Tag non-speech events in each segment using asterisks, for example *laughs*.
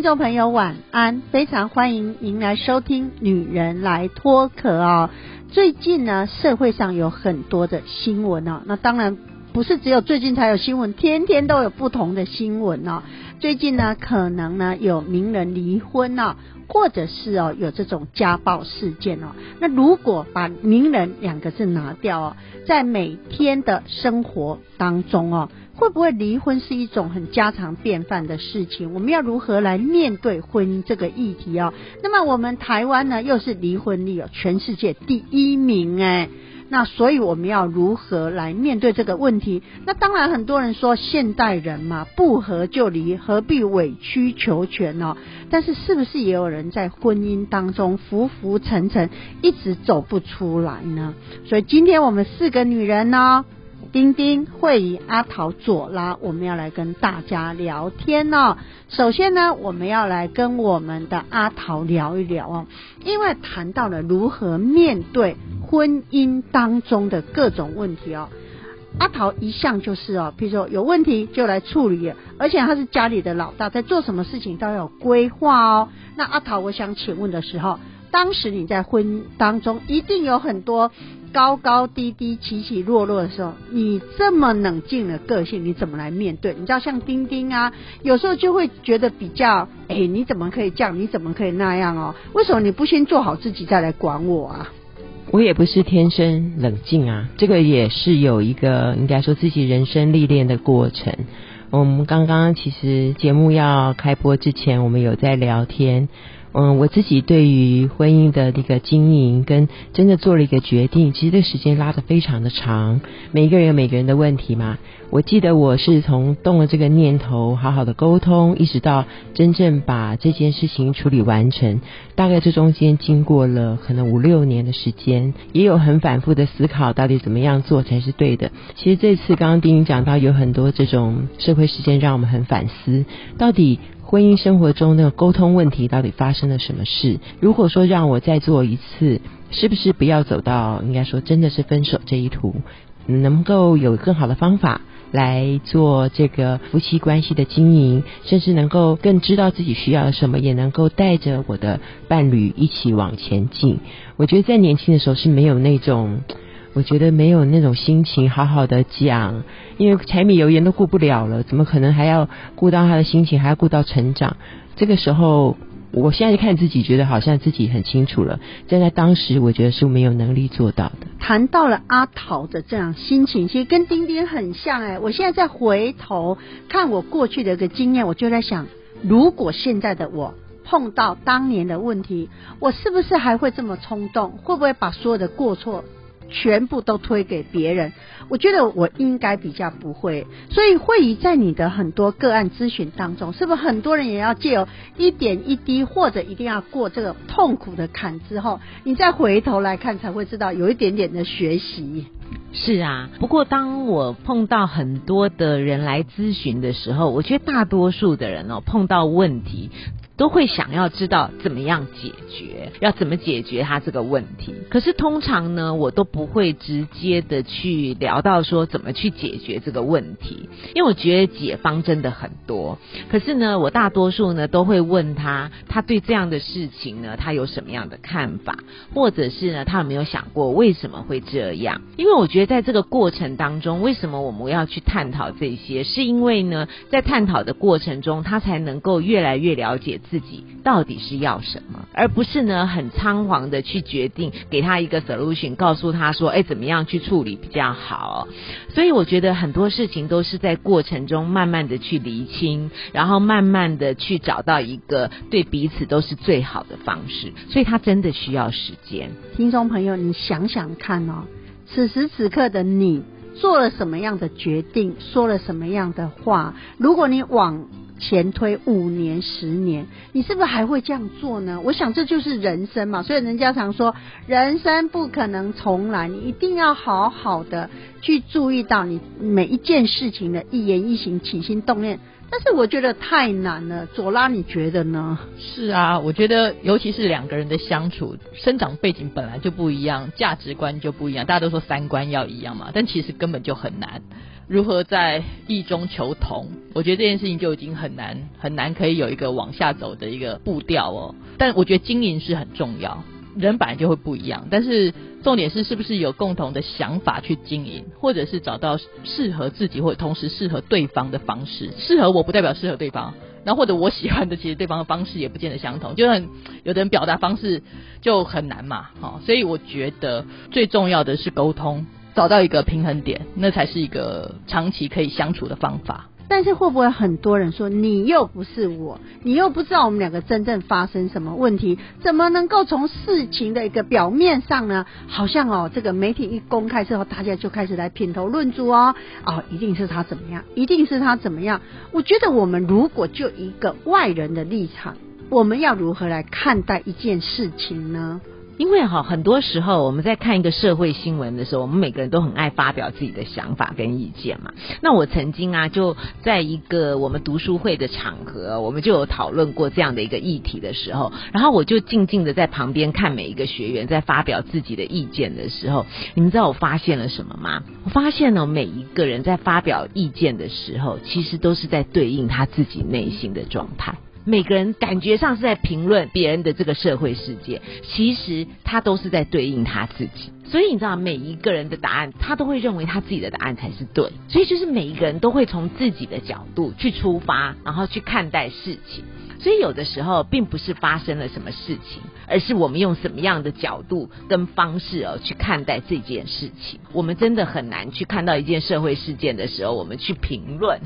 听众朋友晚安，非常欢迎您来收听《女人来脱壳》哦。最近呢，社会上有很多的新闻哦，那当然不是只有最近才有新闻，天天都有不同的新闻哦。最近呢，可能呢有名人离婚哦，或者是哦有这种家暴事件哦。那如果把名人两个字拿掉哦，在每天的生活当中哦。会不会离婚是一种很家常便饭的事情？我们要如何来面对婚姻这个议题哦？那么我们台湾呢，又是离婚率全世界第一名哎，那所以我们要如何来面对这个问题？那当然很多人说现代人嘛，不合就离，何必委曲求全呢？但是是不是也有人在婚姻当中浮浮沉沉，一直走不出来呢？所以今天我们四个女人呢。丁丁、会议、阿桃、左拉，我们要来跟大家聊天哦。首先呢，我们要来跟我们的阿桃聊一聊哦，因为谈到了如何面对婚姻当中的各种问题哦。阿桃一向就是哦，比如说有问题就来处理，而且他是家里的老大，在做什么事情都要有规划哦。那阿桃，我想请问的时候，当时你在婚当中一定有很多。高高低低、起起落落的时候，你这么冷静的个性，你怎么来面对？你知道像丁丁啊，有时候就会觉得比较，哎，你怎么可以这样？你怎么可以那样哦？为什么你不先做好自己再来管我啊？我也不是天生冷静啊，这个也是有一个应该说自己人生历练的过程。我们刚刚其实节目要开播之前，我们有在聊天。嗯，我自己对于婚姻的那个经营，跟真的做了一个决定，其实这时间拉的非常的长。每个人有每个人的问题嘛。我记得我是从动了这个念头，好好的沟通，一直到真正把这件事情处理完成，大概这中间经过了可能五六年的时间，也有很反复的思考，到底怎么样做才是对的。其实这次刚刚丁丁讲到，有很多这种社会事件，让我们很反思，到底。婚姻生活中那个沟通问题到底发生了什么事？如果说让我再做一次，是不是不要走到应该说真的是分手这一途？能够有更好的方法来做这个夫妻关系的经营，甚至能够更知道自己需要什么，也能够带着我的伴侣一起往前进。我觉得在年轻的时候是没有那种。我觉得没有那种心情好好的讲，因为柴米油盐都顾不了了，怎么可能还要顾到他的心情，还要顾到成长？这个时候，我现在看自己，觉得好像自己很清楚了，但在当时，我觉得是没有能力做到的。谈到了阿桃的这样心情，其实跟丁丁很像哎。我现在再回头看我过去的一个经验，我就在想，如果现在的我碰到当年的问题，我是不是还会这么冲动？会不会把所有的过错？全部都推给别人，我觉得我应该比较不会，所以会议在你的很多个案咨询当中，是不是很多人也要借由一点一滴，或者一定要过这个痛苦的坎之后，你再回头来看，才会知道有一点点的学习。是啊，不过当我碰到很多的人来咨询的时候，我觉得大多数的人哦，碰到问题。都会想要知道怎么样解决，要怎么解决他这个问题。可是通常呢，我都不会直接的去聊到说怎么去解决这个问题，因为我觉得解方真的很多。可是呢，我大多数呢都会问他，他对这样的事情呢，他有什么样的看法，或者是呢，他有没有想过为什么会这样？因为我觉得在这个过程当中，为什么我们要去探讨这些？是因为呢，在探讨的过程中，他才能够越来越了解。自己到底是要什么，而不是呢很仓皇的去决定给他一个 solution，告诉他说，哎，怎么样去处理比较好？所以我觉得很多事情都是在过程中慢慢的去厘清，然后慢慢的去找到一个对彼此都是最好的方式。所以他真的需要时间。听众朋友，你想想看哦，此时此刻的你做了什么样的决定，说了什么样的话。如果你往前推五年、十年，你是不是还会这样做呢？我想这就是人生嘛。所以人家常说，人生不可能重来，你一定要好好的去注意到你每一件事情的一言一行、起心动念。但是我觉得太难了，左拉你觉得呢？是啊，我觉得尤其是两个人的相处，生长背景本来就不一样，价值观就不一样。大家都说三观要一样嘛，但其实根本就很难。如何在异中求同？我觉得这件事情就已经很难，很难可以有一个往下走的一个步调哦。但我觉得经营是很重要。人本来就会不一样，但是重点是是不是有共同的想法去经营，或者是找到适合自己或者同时适合对方的方式。适合我不代表适合对方，然后或者我喜欢的其实对方的方式也不见得相同，就很有的人表达方式就很难嘛，好，所以我觉得最重要的是沟通，找到一个平衡点，那才是一个长期可以相处的方法。但是会不会很多人说你又不是我，你又不知道我们两个真正发生什么问题，怎么能够从事情的一个表面上呢？好像哦，这个媒体一公开之后，大家就开始来品头论足哦，哦，一定是他怎么样，一定是他怎么样。我觉得我们如果就一个外人的立场，我们要如何来看待一件事情呢？因为哈，很多时候我们在看一个社会新闻的时候，我们每个人都很爱发表自己的想法跟意见嘛。那我曾经啊，就在一个我们读书会的场合，我们就有讨论过这样的一个议题的时候，然后我就静静的在旁边看每一个学员在发表自己的意见的时候，你们知道我发现了什么吗？我发现呢，每一个人在发表意见的时候，其实都是在对应他自己内心的状态。每个人感觉上是在评论别人的这个社会世界，其实他都是在对应他自己。所以你知道，每一个人的答案，他都会认为他自己的答案才是对。所以就是每一个人都会从自己的角度去出发，然后去看待事情。所以有的时候并不是发生了什么事情，而是我们用什么样的角度跟方式哦去看待这件事情。我们真的很难去看到一件社会事件的时候，我们去评论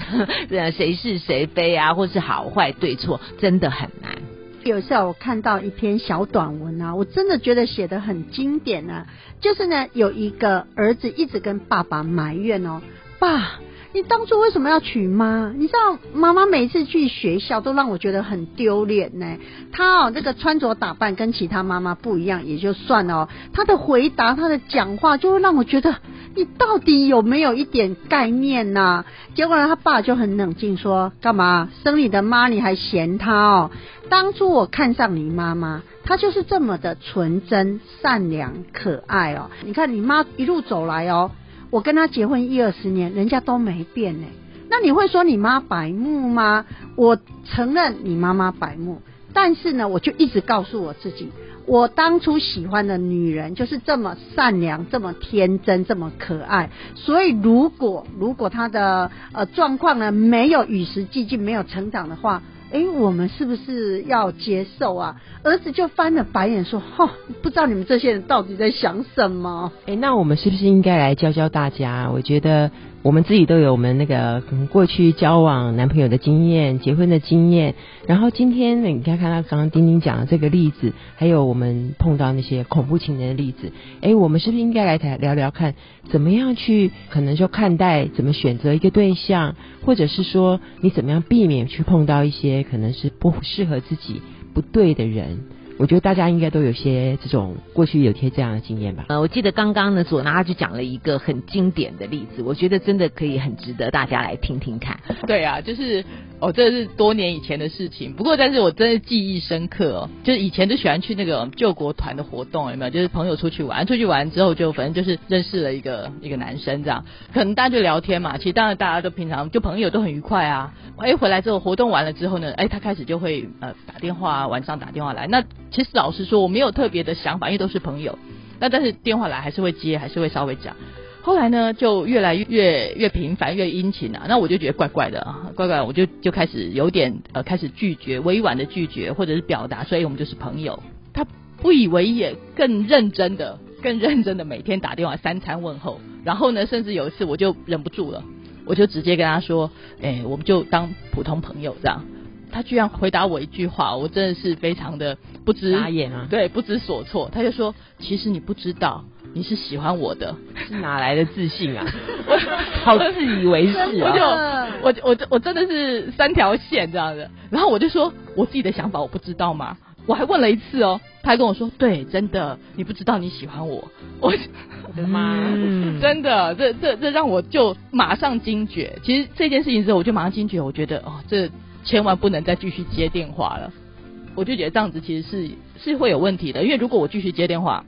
*laughs* 谁是谁非啊，或是好坏对错，真的很难。有时候我看到一篇小短文啊，我真的觉得写的很经典啊。就是呢，有一个儿子一直跟爸爸埋怨哦，爸。你当初为什么要娶妈？你知道妈妈每次去学校都让我觉得很丢脸呢。她哦，这个穿着打扮跟其他妈妈不一样也就算了，她的回答、她的讲话就会让我觉得你到底有没有一点概念呐？结果呢，他爸就很冷静说：“干嘛生你的妈你还嫌她哦？当初我看上你妈妈，她就是这么的纯真、善良、可爱哦。你看你妈一路走来哦。”我跟他结婚一二十年，人家都没变呢。那你会说你妈白目吗？我承认你妈妈白目，但是呢，我就一直告诉我自己，我当初喜欢的女人就是这么善良、这么天真、这么可爱。所以，如果如果她的呃状况呢没有与时俱进、没有成长的话，哎，我们是不是要接受啊？儿子就翻了白眼说：“哈，不知道你们这些人到底在想什么？”哎，那我们是不是应该来教教大家？我觉得我们自己都有我们那个过去交往男朋友的经验、结婚的经验。然后今天呢你看看他刚刚丁丁讲的这个例子，还有我们碰到那些恐怖情人的例子。哎，我们是不是应该来谈聊聊看，怎么样去可能就看待，怎么选择一个对象，或者是说你怎么样避免去碰到一些可能是不适合自己。不对的人，我觉得大家应该都有些这种过去有些这样的经验吧。呃，我记得刚刚呢，左拿就讲了一个很经典的例子，我觉得真的可以很值得大家来听听看。对啊，就是。哦，这是多年以前的事情，不过但是我真的记忆深刻哦。就是以前就喜欢去那个救国团的活动，有没有？就是朋友出去玩，出去玩之后就反正就是认识了一个一个男生这样，可能大家就聊天嘛。其实当然大家都平常就朋友都很愉快啊。哎，回来之后活动完了之后呢，哎，他开始就会呃打电话，晚上打电话来。那其实老实说，我没有特别的想法，因为都是朋友。那但是电话来还是会接，还是会稍微讲。后来呢，就越来越越频繁，越殷勤啊。那我就觉得怪怪的啊，怪怪，我就就开始有点呃，开始拒绝，委婉的拒绝，或者是表达，所以我们就是朋友。他不以为也，更认真的，更认真的每天打电话三餐问候。然后呢，甚至有一次我就忍不住了，我就直接跟他说：“哎，我们就当普通朋友这样。”他居然回答我一句话，我真的是非常的不知傻眼啊，对，不知所措。他就说：“其实你不知道。”你是喜欢我的，是哪来的自信啊？*laughs* 我好自以为是啊我啊！就我我我真的是三条线这样的，然后我就说我自己的想法我不知道吗？我还问了一次哦，他还跟我说对，真的你不知道你喜欢我，我我的妈！嗯真的这这这让我就马上惊觉，其实这件事情之后我就马上惊觉，我觉得哦这千万不能再继续接电话了，我就觉得这样子其实是是会有问题的，因为如果我继续接电话。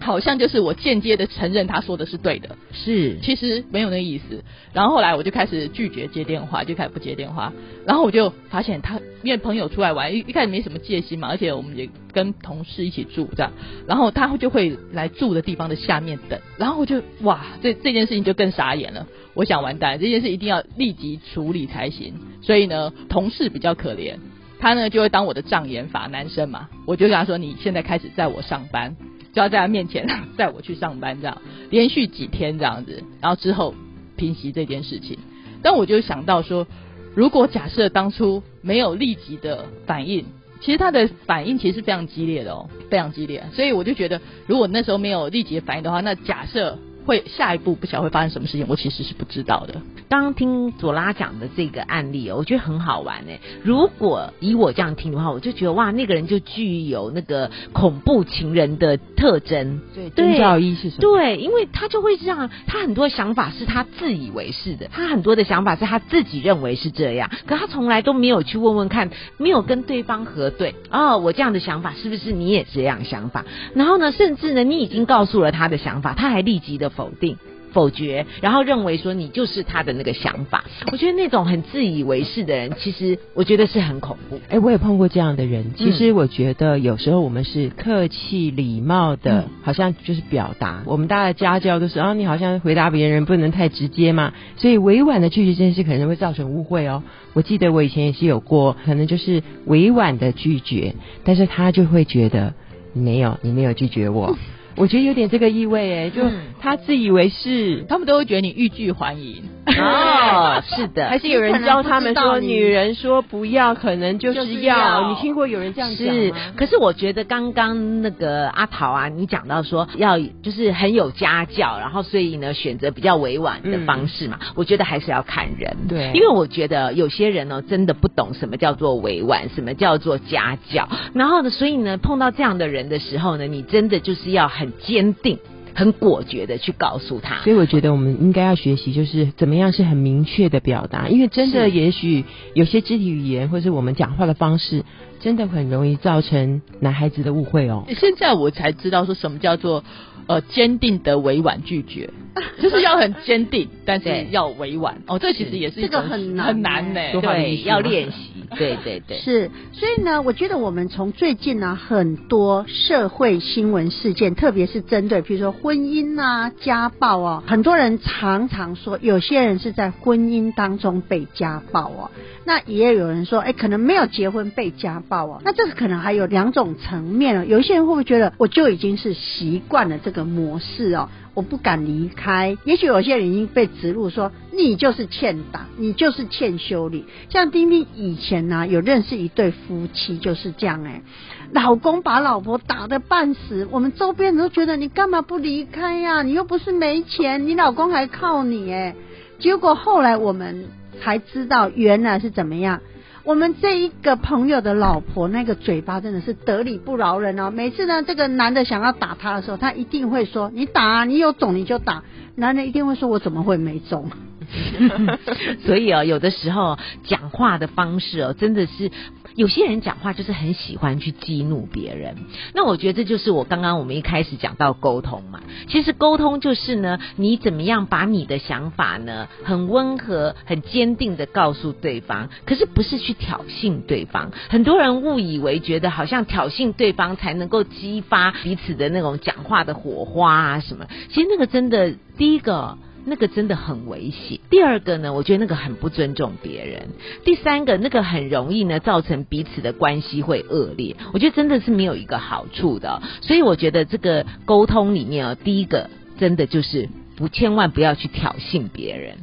好像就是我间接的承认他说的是对的，是其实没有那个意思。然后后来我就开始拒绝接电话，就开始不接电话。然后我就发现他，因为朋友出来玩，一一开始没什么戒心嘛，而且我们也跟同事一起住这样。然后他就会来住的地方的下面等。然后我就哇，这这件事情就更傻眼了。我想完蛋，这件事一定要立即处理才行。所以呢，同事比较可怜，他呢就会当我的障眼法，男生嘛，我就跟他说：“你现在开始在我上班。”就要在他面前 *laughs* 带我去上班，这样连续几天这样子，然后之后平息这件事情。但我就想到说，如果假设当初没有立即的反应，其实他的反应其实是非常激烈的哦，非常激烈。所以我就觉得，如果那时候没有立即反应的话，那假设会下一步不晓得会发生什么事情，我其实是不知道的。刚刚听左拉讲的这个案例哦，我觉得很好玩哎。如果以我这样听的话，我就觉得哇，那个人就具有那个恐怖情人的特征。对，对征兆一是什么？对，因为他就会这样，他很多想法是他自以为是的，他很多的想法是他自己认为是这样，可他从来都没有去问问看，没有跟对方核对。哦，我这样的想法是不是你也这样想法？然后呢，甚至呢，你已经告诉了他的想法，他还立即的否定。否决，然后认为说你就是他的那个想法，我觉得那种很自以为是的人，其实我觉得是很恐怖。哎，我也碰过这样的人。其实我觉得有时候我们是客气礼貌的，好像就是表达。我们大家的家教都是啊，你好像回答别人不能太直接嘛，所以委婉的拒绝这件事可能会造成误会哦。我记得我以前也是有过，可能就是委婉的拒绝，但是他就会觉得没有，你没有拒绝我。我觉得有点这个意味哎，就他自以为是，他们都会觉得你欲拒还迎。哦，*laughs* 是的，还是有人教他们说，女人说不要，可能就就是是要要。你听过有人这样讲是？，可是我觉得刚刚那个阿桃啊，你讲到说要就是很有家教，然后所以呢选择比较委婉的方式嘛，我觉得还是要看人。对因为我觉得有些人呢真的不懂什么叫做委婉，什么叫做家教，然后呢，所以呢碰到这样的人的时候呢，你真的就是要很坚定。很果决的去告诉他，所以我觉得我们应该要学习，就是怎么样是很明确的表达，因为真的也许有些肢体语言或是我们讲话的方式，真的很容易造成男孩子的误会哦。现在我才知道说什么叫做呃坚定的委婉拒绝，*laughs* 就是要很坚定，但是要委婉。哦，这其实也是一这个很难很难呢、对，要练习，*laughs* 对对对，是，所以呢，我觉得我们从最近呢很多社会新闻事件，特别是针对比如说婚姻啊、家暴哦，很多人常常说，有些人是在婚姻当中被家暴哦，那也有人说，哎，可能没有结婚被家暴哦，那这个可能还有两种层面哦。有一些人会不会觉得，我就已经是习惯了这个模式哦？我不敢离开。也许有些人已经被植入说你就是欠打，你就是欠修理。像丁丁以前呢、有认识一对夫妻就是这样哎、老公把老婆打得半死，我们周边人都觉得你干嘛不离开呀、你又不是没钱，你老公还靠你哎。结果后来我们才知道原来是怎么样。我们这一个朋友的老婆，那个嘴巴真的是得理不饶人哦。每次呢，这个男的想要打她的时候，她一定会说：“你打啊，你有种你就打。”男人一定会说：“我怎么会没种 *laughs* 所以哦，有的时候讲话的方式哦，真的是有些人讲话就是很喜欢去激怒别人。那我觉得这就是我刚刚我们一开始讲到沟通嘛。其实沟通就是呢，你怎么样把你的想法呢，很温和、很坚定的告诉对方，可是不是去挑衅对方。很多人误以为觉得好像挑衅对方才能够激发彼此的那种讲话的火花啊什么。其实那个真的，第一个。那个真的很危险。第二个呢，我觉得那个很不尊重别人。第三个，那个很容易呢造成彼此的关系会恶劣。我觉得真的是没有一个好处的、所以我觉得这个沟通里面哦，第一个真的就是不千万不要去挑衅别人。？”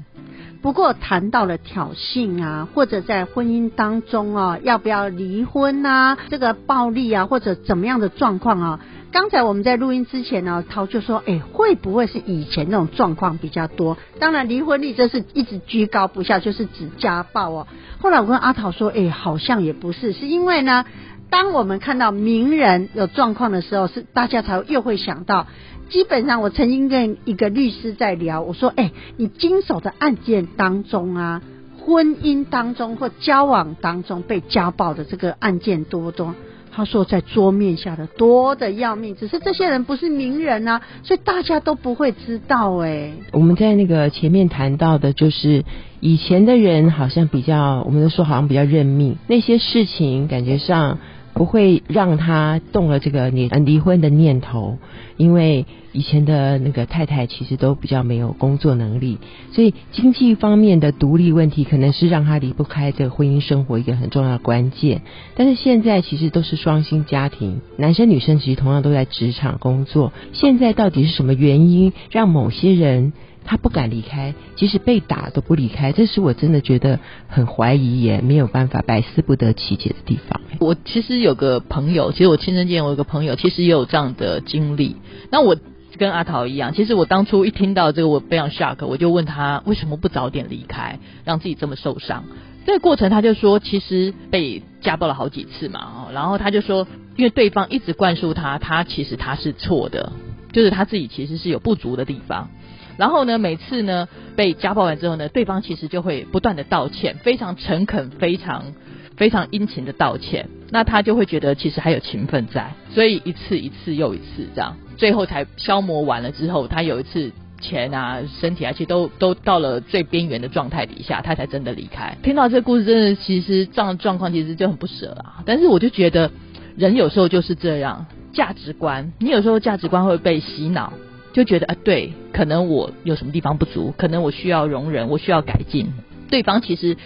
不过谈到了挑衅啊，或者在婚姻当中啊，要不要离婚啊，这个暴力啊，或者怎么样的状况啊，刚才我们在录音之前呢，涛就说，哎，会不会是以前那种状况比较多？当然，离婚率这是一直居高不下，就是指家暴哦。后来我跟阿桃说，哎，好像也不是，是因为呢，当我们看到名人有状况的时候，是大家才又会想到。基本上，我曾经跟一个律师在聊，我说，哎，你经手的案件当中啊，婚姻当中或交往当中被家暴的这个案件多不多？他说在桌面下的多的要命，只是这些人不是名人啊，所以大家都不会知道哎。我们在那个前面谈到的，就是以前的人好像比较，我们都说好像比较认命，那些事情感觉上。不会让他动了这个离离婚的念头，因为以前的那个太太其实都比较没有工作能力，所以经济方面的独立问题可能是让他离不开这个婚姻生活一个很重要的关键。但是现在其实都是双薪家庭，男生女生其实同样都在职场工作。现在到底是什么原因让某些人？他不敢离开，即使被打都不离开，这是我真的觉得很怀疑，也没有办法百思不得其解的地方。我其实有个朋友，其实我亲身见，我有个朋友其实也有这样的经历。那我跟阿桃一样，其实我当初一听到这个，我非常 shock，我就问他为什么不早点离开，让自己这么受伤。这个过程他就说，其实被家暴了好几次嘛，然后他就说，因为对方一直灌输他，他其实他是错的，就是他自己其实是有不足的地方。然后呢，每次呢被家暴完之后呢，对方其实就会不断的道歉，非常诚恳、非常非常殷勤的道歉。那他就会觉得其实还有情分在，所以一次一次又一次这样，最后才消磨完了之后，他有一次钱啊、身体啊，其实都都到了最边缘的状态底下，他才真的离开。听到这个故事，真的其实这样的状况其实就很不舍啊。但是我就觉得人有时候就是这样，价值观，你有时候价值观会被洗脑。就觉得啊，对，可能我有什么地方不足，可能我需要容忍，我需要改进。对方其实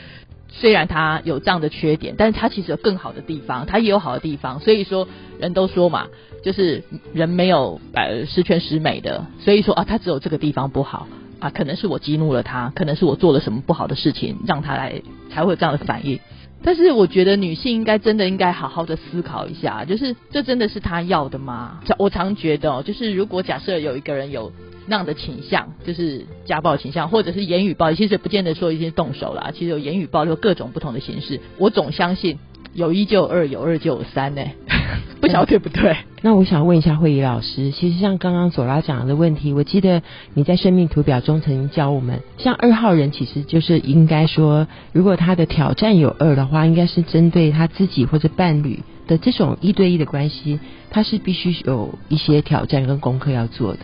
虽然他有这样的缺点，但是他其实有更好的地方，他也有好的地方。所以说，人都说嘛，就是人没有呃十全十美的。所以说啊，他只有这个地方不好啊，可能是我激怒了他，可能是我做了什么不好的事情，让他来才会有这样的反应。但是我觉得女性应该真的应该好好的思考一下，就是这真的是她要的吗？我常觉得，就是如果假设有一个人有那样的倾向，就是家暴倾向，或者是言语暴力，其实不见得说一定动手啦，其实有言语暴力各种不同的形式，我总相信。有一就二，有二就有三呢，*laughs* 不晓得对不对？那我想问一下慧仪老师，其实像刚刚左拉讲的问题，我记得你在生命图表中曾经教我们，像二号人其实就是应该说，如果他的挑战有二的话，应该是针对他自己或者伴侣的这种一对一的关系，他是必须有一些挑战跟功课要做的。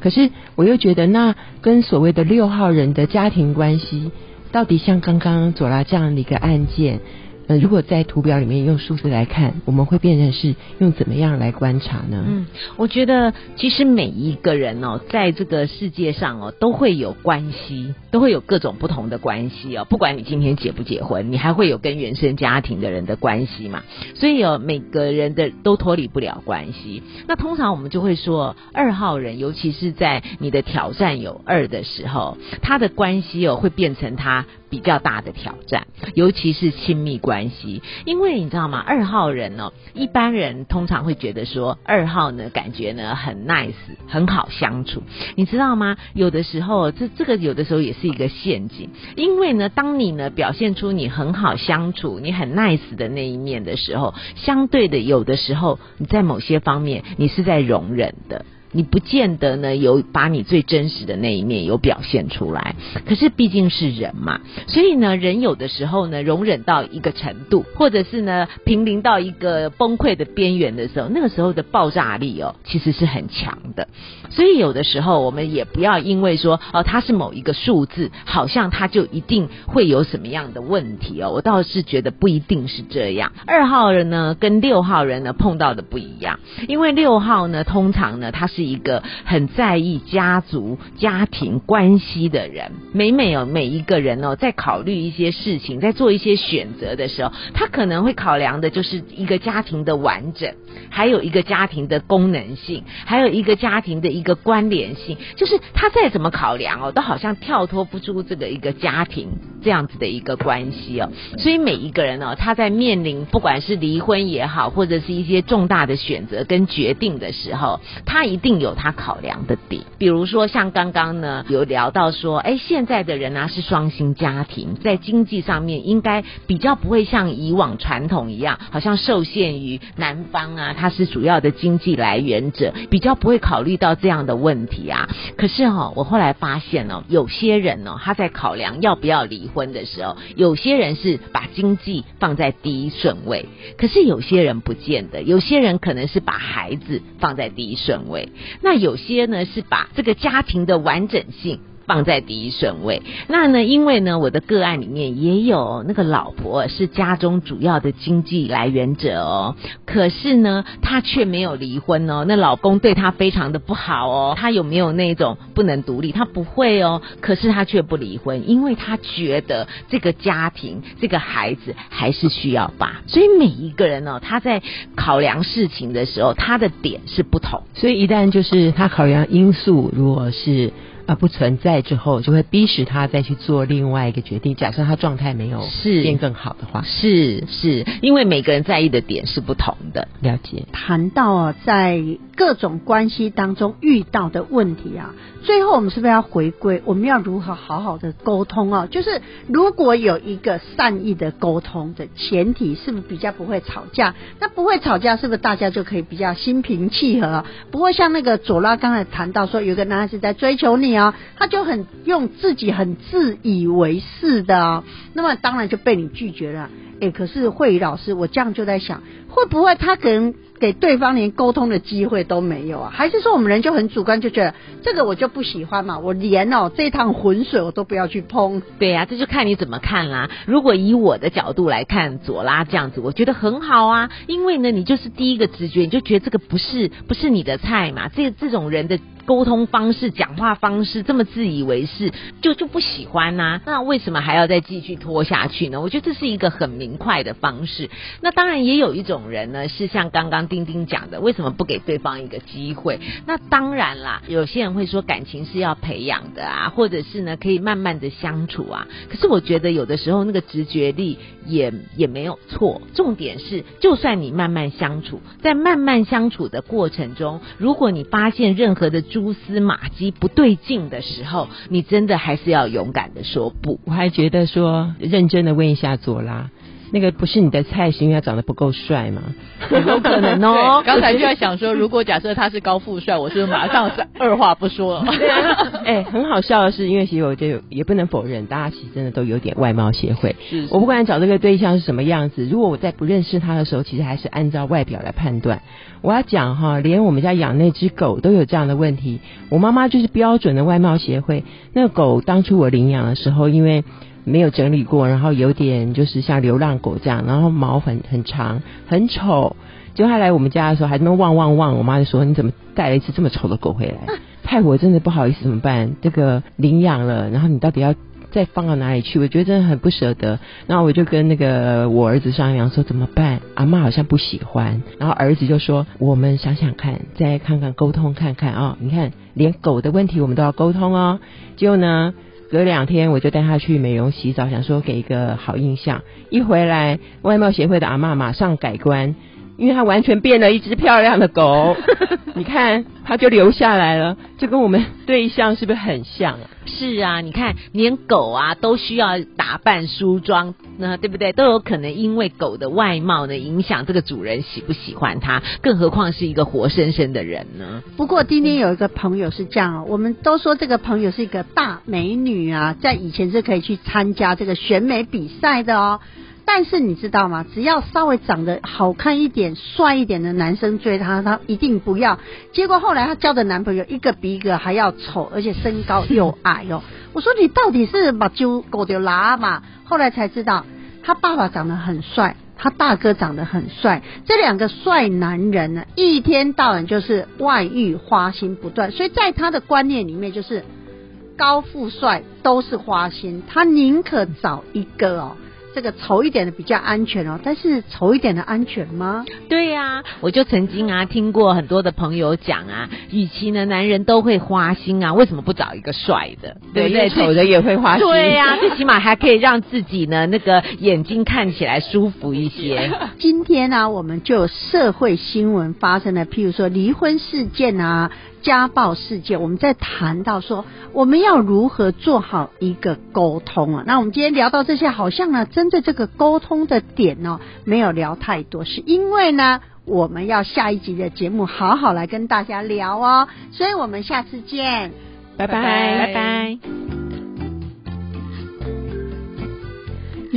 可是我又觉得，那跟所谓的六号人的家庭关系，到底像刚刚左拉这样的一个案件？呃，如果在图表里面用数字来看，我们会变成是用怎么样来观察呢？嗯，我觉得其实每一个人哦，在这个世界上哦，都会有关系，都会有各种不同的关系哦。不管你今天结不结婚，你还会有跟原生家庭的人的关系嘛。所以哦，每个人的都脱离不了关系。那通常我们就会说，二号人，尤其是在你的挑战有二的时候，他的关系哦会变成他。比较大的挑战，尤其是亲密关系，因为你知道吗？二号人呢，一般人通常会觉得说，二号呢，感觉呢很 nice，很好相处，你知道吗？有的时候，这这个有的时候也是一个陷阱，因为呢，当你呢表现出你很好相处，你很 nice 的那一面的时候，相对的，有的时候你在某些方面，你是在容忍的。你不见得呢有把你最真实的那一面有表现出来，可是毕竟是人嘛，所以呢，人有的时候呢容忍到一个程度，或者是呢濒临到一个崩溃的边缘的时候，那个时候的爆炸力哦其实是很强的。所以有的时候我们也不要因为说哦它是某一个数字，好像它就一定会有什么样的问题哦。我倒是觉得不一定是这样。二号人呢跟六号人呢碰到的不一样，因为六号呢通常呢他是。是一个很在意家族、家庭关系的人。每每有每一个人哦，在考虑一些事情，在做一些选择的时候，他可能会考量的就是一个家庭的完整，还有一个家庭的功能性，还有一个家庭的一个关联性。就是他再怎么考量哦，都好像跳脱不出这个一个家庭这样子的一个关系哦。所以每一个人呢，他在面临不管是离婚也好，或者是一些重大的选择跟决定的时候，他一定定有他考量的点。比如说像刚刚呢有聊到说，哎，现在的人呢是双薪家庭，在经济上面应该比较不会像以往传统一样，好像受限于男方啊，他是主要的经济来源者，比较不会考虑到这样的问题啊。可是哈，我后来发现哦，有些人哦，他在考量要不要离婚的时候，有些人是把经济放在第一顺位，可是有些人不见得，有些人可能是把孩子放在第一顺位，那有些呢是把这个家庭的完整性。放在第一顺位。那呢？因为呢，我的个案里面也有那个老婆是家中主要的经济来源者哦。可是呢，她却没有离婚哦。那老公对她非常的不好哦。她有没有那种不能独立？她不会哦。可是她却不离婚，因为她觉得这个家庭、这个孩子还是需要爸。所以每一个人呢，他在考量事情的时候，他的点是不同。所以一旦就是他考量因素，如果是。啊，不存在之后，就会逼使他再去做另外一个决定。假设他状态没有是变更好的话，是是，因为每个人在意的点是不同的。了解。谈到啊，在各种关系当中遇到的问题啊，最后我们是不是要回归？我们要如何好好的沟通啊？就是如果有一个善意的沟通的前提，是不是比较不会吵架？那不会吵架，是不是大家就可以比较心平气和？不会像那个左拉刚才谈到说，有个男孩子在追求你。啊，他就很用自己很自以为是的，那么当然就被你拒绝了。哎，可是慧宇老师，我这样就在想，会不会他可能给对方连沟通的机会都没有啊？还是说我们人就很主观，就觉得这个我就不喜欢嘛？我连哦这趟浑水我都不要去碰。对呀，这就看你怎么看啦。如果以我的角度来看，左拉这样子，我觉得很好啊。因为呢，你就是第一个直觉，你就觉得这个不是不是你的菜嘛。这这种人的。沟通方式、讲话方式这么自以为是，就就不喜欢呐。那为什么还要再继续拖下去呢？我觉得这是一个很明快的方式。那当然也有一种人呢，是像刚刚丁丁讲的，为什么不给对方一个机会？那当然啦，有些人会说感情是要培养的啊，或者是呢可以慢慢的相处啊。可是我觉得有的时候那个直觉力也也没有错。重点是，就算你慢慢相处，在慢慢相处的过程中，如果你发现任何的蛛丝马迹不对劲的时候，你真的还是要勇敢的说不。我还觉得说，认真的问一下左拉。那个不是你的菜，是因为他长得不够帅吗？*laughs* 有可能哦。刚才就在想说，如果假设他是高富帅，我是不是马上二话不说？*laughs* 哎，很好笑的是，因为其实我就也不能否认，大家其实真的都有点外貌协会。是。我不管找这个对象是什么样子，如果我在不认识他的时候，其实还是按照外表来判断。我要讲哈，连我们家养那只狗都有这样的问题。我妈妈就是标准的外貌协会。那个狗当初我领养的时候，因为没有整理过，然后有点就是像流浪狗这样，然后毛很很长，很丑。就他来我们家的时候，还能汪汪汪，我妈就说：“你怎么带了一只这么丑的狗回来？”害我真的不好意思，怎么办？这个领养了，然后你到底要再放到哪里去？我觉得真的很不舍得。然后我就跟那个我儿子商量说怎么办？阿妈好像不喜欢。然后儿子就说：“我们想想看，再看看沟通看看啊！你看，连狗的问题我们都要沟通哦。”结果呢？隔两天我就带他去美容洗澡，想说给一个好印象。一回来，外貌协会的阿妈马上改观，因为它完全变了一只漂亮的狗。*laughs* 你看，它就留下来了，就跟我们对象是不是很像啊？是啊，你看，连狗啊都需要打扮梳妆，那对不对？都有可能因为狗的外貌呢影响这个主人喜不喜欢它，更何况是一个活生生的人呢？不过今天有一个朋友是这样哦，我们都说这个朋友是一个大美女啊，在以前是可以去参加这个选美比赛的哦。但是你知道吗？只要稍微长得好看一点、帅一点的男生追她，她一定不要。结果后来她交的男朋友一个比一个还要丑，而且身高又矮哦。我说你到底是把揪狗丢拉嘛？后来才知道，他爸爸长得很帅。他大哥长得很帅，这两个帅男人呢，一天到晚就是外遇花心不断，所以在他的观念里面就是高富帅都是花心，他宁可找一个哦。这个丑一点的比较安全哦，但是丑一点的安全吗？对呀、我就曾经啊听过很多的朋友讲啊，与其呢男人都会花心啊，为什么不找一个帅的，对不对？丑的也会花心。对呀、最起码还可以让自己呢那个眼睛看起来舒服一些。*laughs* 今天呢、我们就有社会新闻发生了，譬如说离婚事件啊、家暴事件，我们在谈到说我们要如何做好一个沟通啊。那我们今天聊到这些，好像呢，针对这个沟通的点呢、没有聊太多，是因为呢。我们要下一集的节目好好来跟大家聊哦，所以我们下次见。拜拜拜拜。